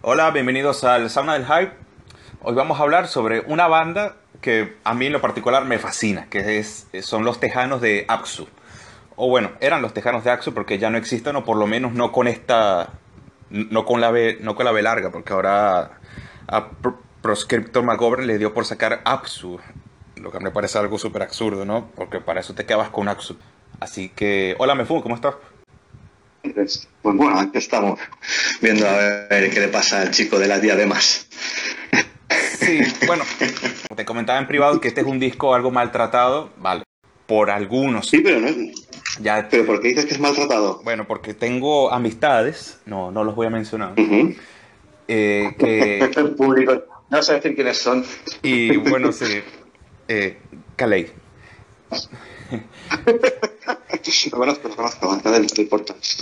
Hola, bienvenidos al Sauna del Hype. Hoy vamos a hablar sobre una banda que a mí en lo particular me fascina, que es, son los Tejanos de Axu. O bueno, eran los Tejanos de Axu porque ya no existen, o por lo menos no con esta, no con la B, no con la B larga, porque ahora a Proscriptor McGovern le dio por sacar Axu, lo que me parece algo súper absurdo, ¿no? Porque para eso te quedabas con Axu. Así que, hola Mefu, ¿cómo estás? Pues bueno, aquí estamos viendo a ver qué le pasa al chico de las diademas. Sí, bueno, te comentaba en privado que este es un disco algo maltratado, vale, por algunos. Sí, pero no ya, ¿Pero por qué dices que es maltratado? Bueno, porque tengo amistades, no, no los voy a mencionar, eh, que... público, no sé decir quiénes son. Y bueno, sí, eh, Calais.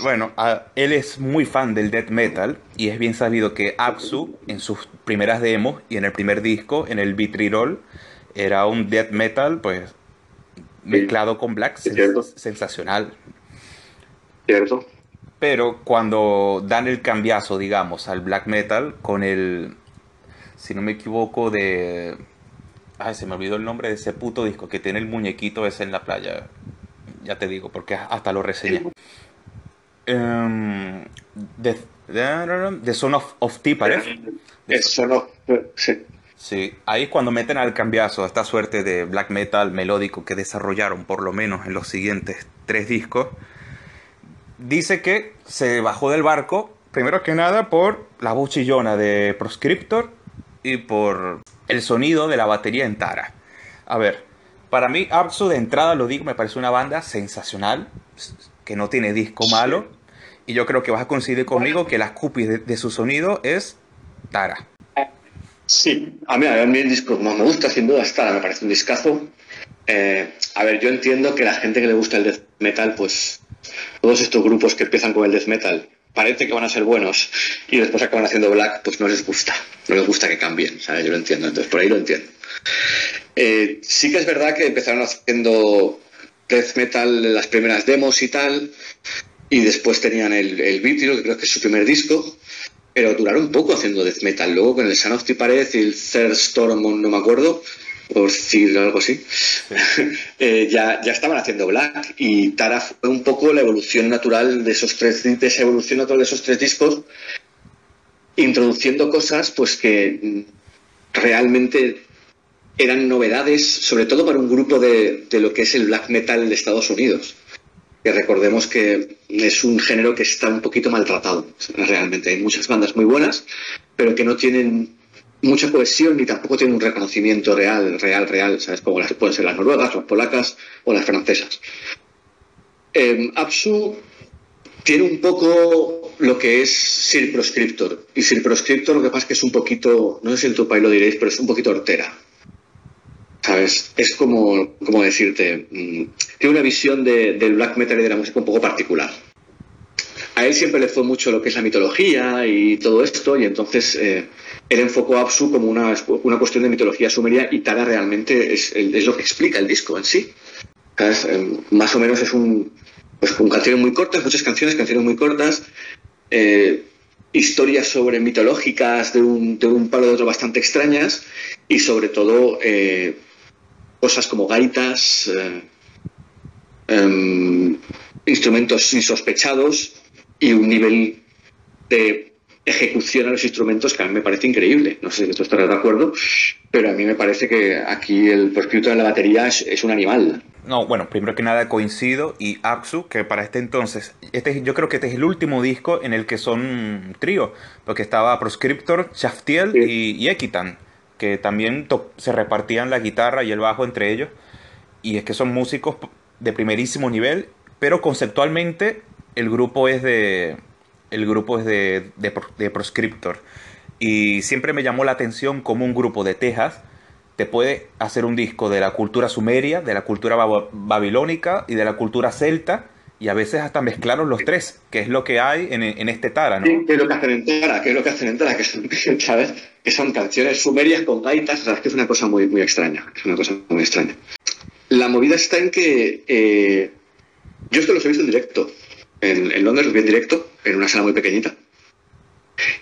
Bueno, él es muy fan del death metal y es bien sabido que Apsu en sus primeras demos y en el primer disco, en el Vitriol, era un death metal pues mezclado con black sensacional. Cierto. Pero cuando dan el cambiazo, digamos, al black metal con el, si no me equivoco, de Ay, se me olvidó el nombre de ese puto disco que tiene el muñequito ese en la playa. Ya te digo, porque hasta lo reseñé. Um, the, the, Son of, of T, parece. Son of, sí. Sí, ahí es cuando meten al cambiazo, esta suerte de black metal melódico que desarrollaron por lo menos en los siguientes tres discos. Dice que se bajó del barco, primero que nada, por la voz chillona de Proscriptor y por el sonido de la batería en Tara. A ver, para mí Absu de entrada lo digo, me parece una banda sensacional, que no tiene disco malo, y yo creo que vas a coincidir conmigo que la cupis de, su sonido es Tara. Sí, a mí, a mí el disco más me gusta sin duda es Tara, me parece un discazo. Eh, a ver, yo entiendo que la gente que le gusta el death metal, pues todos estos grupos que empiezan con el death metal parece que van a ser buenos y después acaban haciendo black, pues no les gusta. No les gusta que cambien, ¿sabes? Yo lo entiendo, entonces por ahí lo entiendo. Eh, sí que es verdad que empezaron haciendo death metal las primeras demos y tal, y después tenían el, el que creo que es su primer disco, pero duraron poco haciendo death metal. Luego con el Sun of Pared y el Third Storm, no me acuerdo, por decir algo así, eh, ya, ya estaban haciendo Black y Tara fue un poco la evolución natural de esos tres, de esa evolución natural de esos tres discos, introduciendo cosas pues que realmente eran novedades, sobre todo para un grupo de, de lo que es el black metal de Estados Unidos. Que recordemos que es un género que está un poquito maltratado, realmente. Hay muchas bandas muy buenas, pero que no tienen mucha cohesión ni tampoco tiene un reconocimiento real, real, real, ¿sabes? Como las pueden ser las noruegas, las polacas o las francesas. Eh, Apsu tiene un poco lo que es Sir Proscriptor. Y Sir Proscriptor lo que pasa es que es un poquito, no sé si en tu país lo diréis, pero es un poquito hortera. ¿Sabes? Es como, como decirte, mm, tiene una visión del black metal y de la música un poco particular. A él siempre le fue mucho lo que es la mitología y todo esto, y entonces eh, él enfocó a Apsu como una, una, cuestión de mitología sumeria y Tara realmente es, es, lo que explica el disco en sí. Eh, más o menos es un, pues, con canciones muy cortas, muchas canciones, canciones muy cortas, eh, historias sobre mitológicas de un, de un palo de otro bastante extrañas y sobre todo eh, cosas como gaitas, em, instrumentos insospechados y un nivel de ejecución a los instrumentos que a mí me parece increíble. No sé si tú estarás de acuerdo, pero a mí me parece que aquí el proscrito de la batería es, un animal. No, bueno, primero que nada coincido y Axu, que para este entonces, este, yo creo que este es el último disco en el que son trío, porque estaba Proscriptor, Shaftiel y, Equitan, que también se repartían la guitarra y el bajo entre ellos, y es que son músicos de primerísimo nivel, pero conceptualmente el grupo es de, el grupo es de, de, Proscriptor. Y siempre me llamó la atención cómo un grupo de Texas te puede hacer un disco de la cultura sumeria, de la cultura babilónica y de la cultura celta, y a veces hasta mezclaron los tres, que es lo que hay en, en este Tara, ¿no? Sí, que es lo que hacen en Tara, que es lo que hacen en Tara, que son, ¿sabes? Que son canciones sumerias con gaitas, ¿sabes? Que es una cosa muy, muy extraña, es una cosa muy extraña. La movida está en que eh, yo esto los he visto en directo, en, en Londres los vi en directo, en una sala muy pequeñita.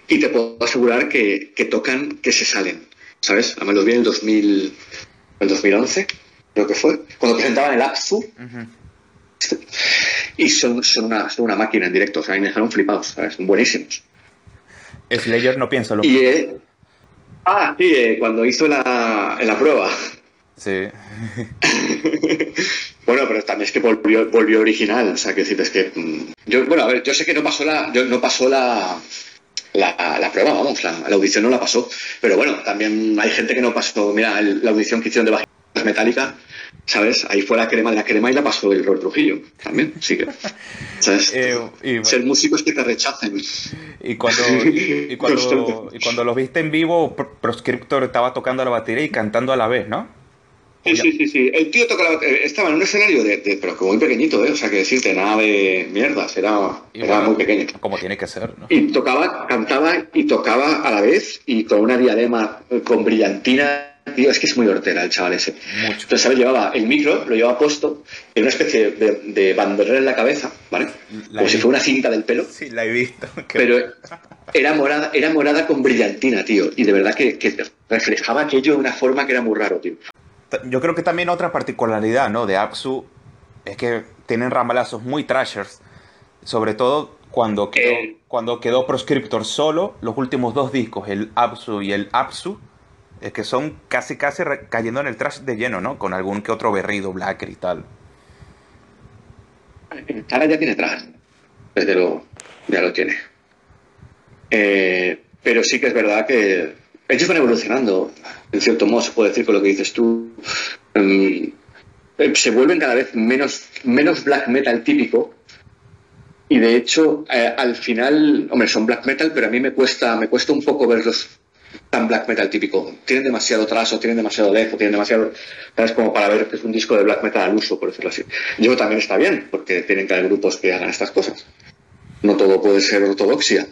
Y te puedo asegurar que, tocan, que se salen, ¿sabes? Además los vi en el 2000, el 2011, creo que fue, cuando presentaban el Apsu. Y son, son, una, son, una, máquina en directo, o sea, me dejaron flipados, ¿sabes? Son buenísimos. Slayer no piensa lo y, eh, Ah, sí, eh, cuando hizo la, la prueba. Sí. bueno, pero también es que volvió, volvió original, o sea, que decir, es que... Mm, yo, bueno, a ver, yo sé que no pasó la... no pasó la... La, prueba, vamos, la, audición no la pasó. Pero bueno, también hay gente que no pasó. Mira, la audición que hicieron de Vagina Metálica, ¿sabes? Ahí fue la crema de la crema y la pasó el Rol Trujillo también, sí que. ¿Sabes? Eh, Ser músicos que te rechacen. Y cuando, y, cuando, y cuando los viste en vivo, Proscriptor estaba tocando la batería y cantando a la vez, ¿no? Sí, sí, sí, sí. El tío tocaba, eh, estaba en un escenario de, pero como muy pequeñito, ¿eh? O sea, que decirte, nada de mierdas, era, era muy pequeño. Como tiene que ser, ¿no? Y tocaba, cantaba y tocaba a la vez y con una diadema con brillantina Tío, es que es muy hortera el chaval ese. Entonces, ¿sabes? Llevaba el micro, lo llevaba puesto en una especie de, de bandolera en la cabeza, ¿vale? Como si fuera una cinta del pelo. Sí, la he visto. Pero era morada, era morada con brillantina, tío. Y de verdad que, reflejaba aquello de una forma que era muy raro, tío. Yo creo que también otra particularidad, ¿no? De Apsu es que tienen ramalazos muy trashers. Sobre todo cuando quedó, eh. cuando quedó Proscriptor solo, los últimos dos discos, el Apsu y el Apsu es que son casi casi cayendo en el trash de lleno, ¿no? Con algún que otro berrido, blacker y tal. Ahora ya tiene trash. Desde luego, ya lo tiene. Eh, pero sí que es verdad que ellos van evolucionando, en cierto modo se puede decir con lo que dices tú. Em, eh, se vuelven cada vez menos, menos black metal típico. Y de hecho, eh, al final, hombre, son black metal, pero a mí me cuesta, me cuesta un poco verlos tan black metal típico. Tienen demasiado trazo, tienen demasiado lejos, tienen demasiado. ¿Sabes? Como para ver que es un disco de black metal al uso, por decirlo así. Yo también está bien, porque tienen que haber grupos que hagan estas cosas. No todo puede ser ortodoxia.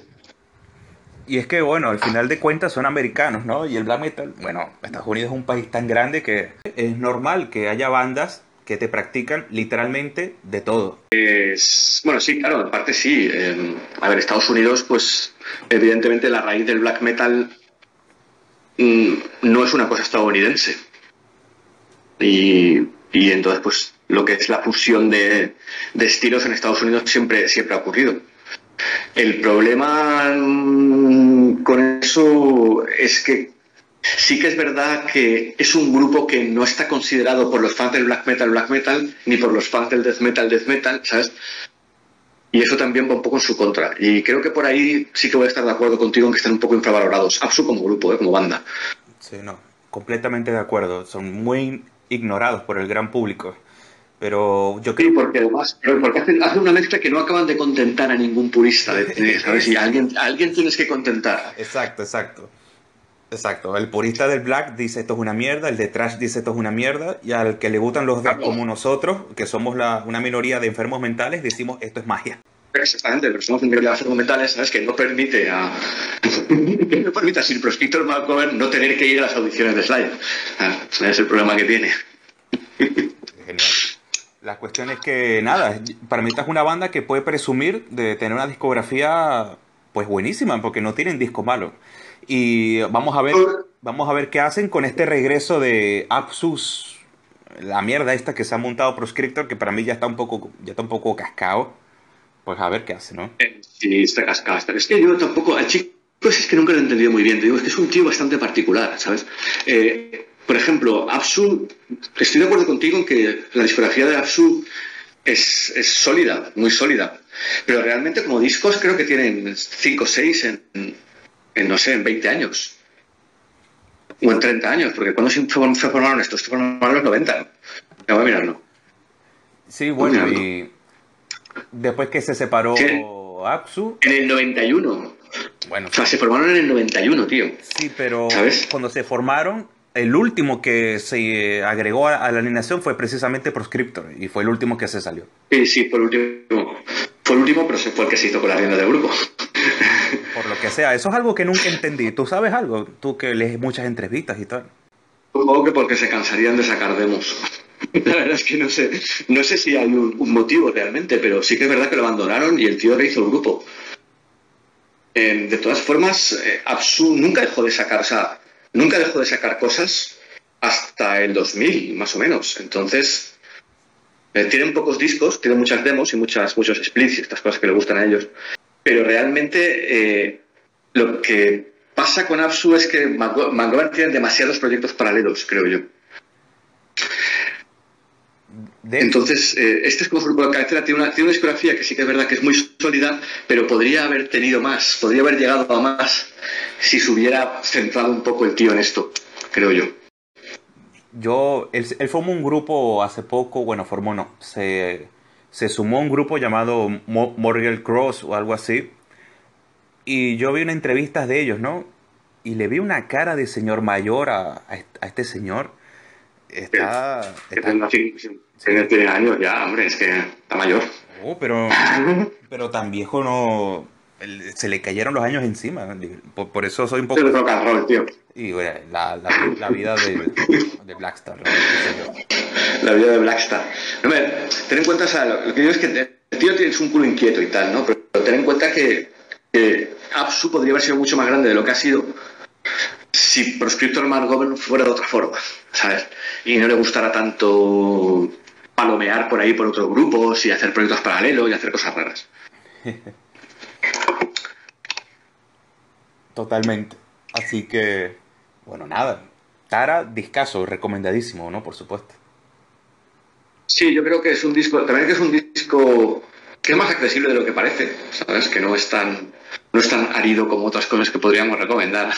Y es que, bueno, al final de cuentas son americanos, ¿no? Y el black metal, bueno, Estados Unidos es un país tan grande que es normal que haya bandas que te practican literalmente de todo. Es, bueno, sí, claro, en parte sí. a ver, Estados Unidos, pues evidentemente la raíz del black metal no es una cosa estadounidense. Y, entonces, pues, lo que es la fusión de, estilos en Estados Unidos siempre, siempre ha ocurrido. El problema mm, con eso es que sí que es verdad que es un grupo que no está considerado por los fans del black metal black metal ni por los fans del death metal death metal, ¿sabes? Y eso también va un poco en su contra. Y creo que por ahí sí que voy a estar de acuerdo contigo en que están un poco infravalorados. Absu como grupo, ¿eh? como banda. Sí, no. Completamente de acuerdo. Son muy ignorados por el gran público. Pero yo creo... Sí, porque además porque hacen, una mezcla que no acaban de contentar a ningún purista. ¿Sabes? Y a alguien, alguien tienes que contentar. Exacto, exacto. Exacto, el purista del black dice esto es una mierda, el de trash dice esto es una mierda, y al que le gustan los death como nosotros, que somos la, una minoría de enfermos mentales, decimos esto es magia. Exactamente, pero somos una minoría de enfermos mentales, ¿sabes? Que no permite a. que no permite a Sir Proscriptor Malcolm no tener que ir a las audiciones de Slide. Ah, ese es el problema que tiene. Genial. La cuestión es que, nada, para mí esta es una banda que puede presumir de tener una discografía pues buenísima, porque no tienen disco malo. Y vamos a ver, vamos a ver qué hacen con este regreso de Apsus, la mierda esta que se ha montado Proscriptor, que para mí ya está un poco, ya está un poco cascado. Pues a ver qué hace, ¿no? Eh, sí, está cascado. Es que yo tampoco, al chico pues es que nunca lo he entendido muy bien. Te digo, es que es un tío bastante particular, ¿sabes? Eh, por ejemplo, Apsu, estoy de acuerdo contigo en que la discografía de Apsu es, es, sólida, muy sólida. Pero realmente como discos creo que tienen 5 o 6 en, en, no sé, en 20 años. O en 30 años, porque cuando se formaron estos, se formaron en los 90. Ya voy a mirarlo. Sí, bueno, y después que se separó Apsu. En el 91. Bueno. O sea, se formaron en el 91, tío. Sí, pero cuando se formaron, el último que se agregó a la alineación fue precisamente Proscriptor y fue el último que se salió. Sí, sí, fue el último. Fue el último, pero fue el que se hizo con la rienda del grupo. Que sea, eso es algo que nunca entendí. ¿Tú sabes algo? Tú que lees muchas entrevistas y tal. Supongo que porque se cansarían de sacar demos. La verdad es que no sé, no sé si hay un, motivo realmente, pero sí que es verdad que lo abandonaron y el tío rehizo el grupo. Eh, de todas formas, eh, Absu nunca dejó de sacar, o sea, nunca dejó de sacar cosas hasta el 2000, más o menos. Entonces, eh, tienen pocos discos, tienen muchas demos y muchas, muchos splits y estas cosas que le gustan a ellos. Pero realmente lo que pasa con Absu es que McGovern tiene demasiados proyectos paralelos, creo yo. Entonces, eh, este es como grupo de cabecera tiene una, tiene una discografía que sí que es verdad que es muy sólida, pero podría haber tenido más, podría haber llegado a más si se hubiera centrado un poco el tío en esto, creo yo. Yo, él, formó un grupo hace poco, bueno, formó no, se, se sumó a un grupo llamado Morgan Cross o algo así, y yo vi una entrevista de ellos, ¿no? Y le vi una cara de señor mayor a, a este señor. Está. está... Tiene, años ya, hombre, es que está mayor. Oh, pero, pero tan viejo no. Se le cayeron los años encima. Por, eso soy un poco. rock and roll, tío. Y bueno, la, la, vida de, de Blackstar. La vida de Blackstar. No, ten en cuenta, o sea, lo que digo es que el tío tiene un culo inquieto y tal, ¿no? Pero ten en cuenta que que Apsu podría haber sido mucho más grande de lo que ha sido si Proscriptor Mark fuera de otra forma, ¿sabes? Y no le gustara tanto palomear por ahí por otros grupos y hacer proyectos paralelos y hacer cosas raras. Totalmente. Así que, bueno, nada. Tara, discaso, recomendadísimo, ¿no? Por supuesto. Sí, yo creo que es un disco, también que es un disco que es más accesible de lo que parece, ¿sabes? Que no es tan, no es tan árido como otras cosas que podríamos recomendar.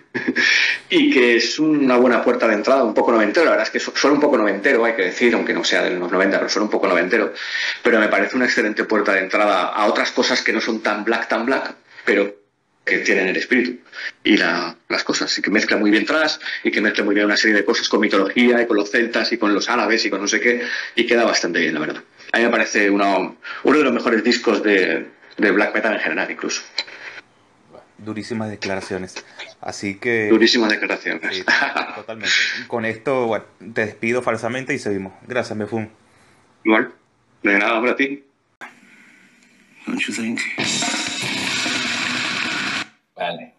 y que es una buena puerta de entrada, un poco noventero. La verdad es que suena un poco noventero, hay que decir, aunque no sea de los 90, pero suena un poco noventero. Pero me parece una excelente puerta de entrada a otras cosas que no son tan black, tan black, pero que tienen el espíritu y las cosas, y que mezcla muy bien tras, y que mezcla muy bien una serie de cosas con mitología, y con los celtas, y con los árabes, y con no sé qué, y queda bastante bien, la verdad. A mí me parece uno, uno de los mejores discos de, black metal en general, incluso. Durísimas declaraciones. Así que. Durísimas declaraciones. totalmente. Con esto, te despido falsamente y seguimos. Gracias, Mefun. Igual. De nada, para ti. Vale.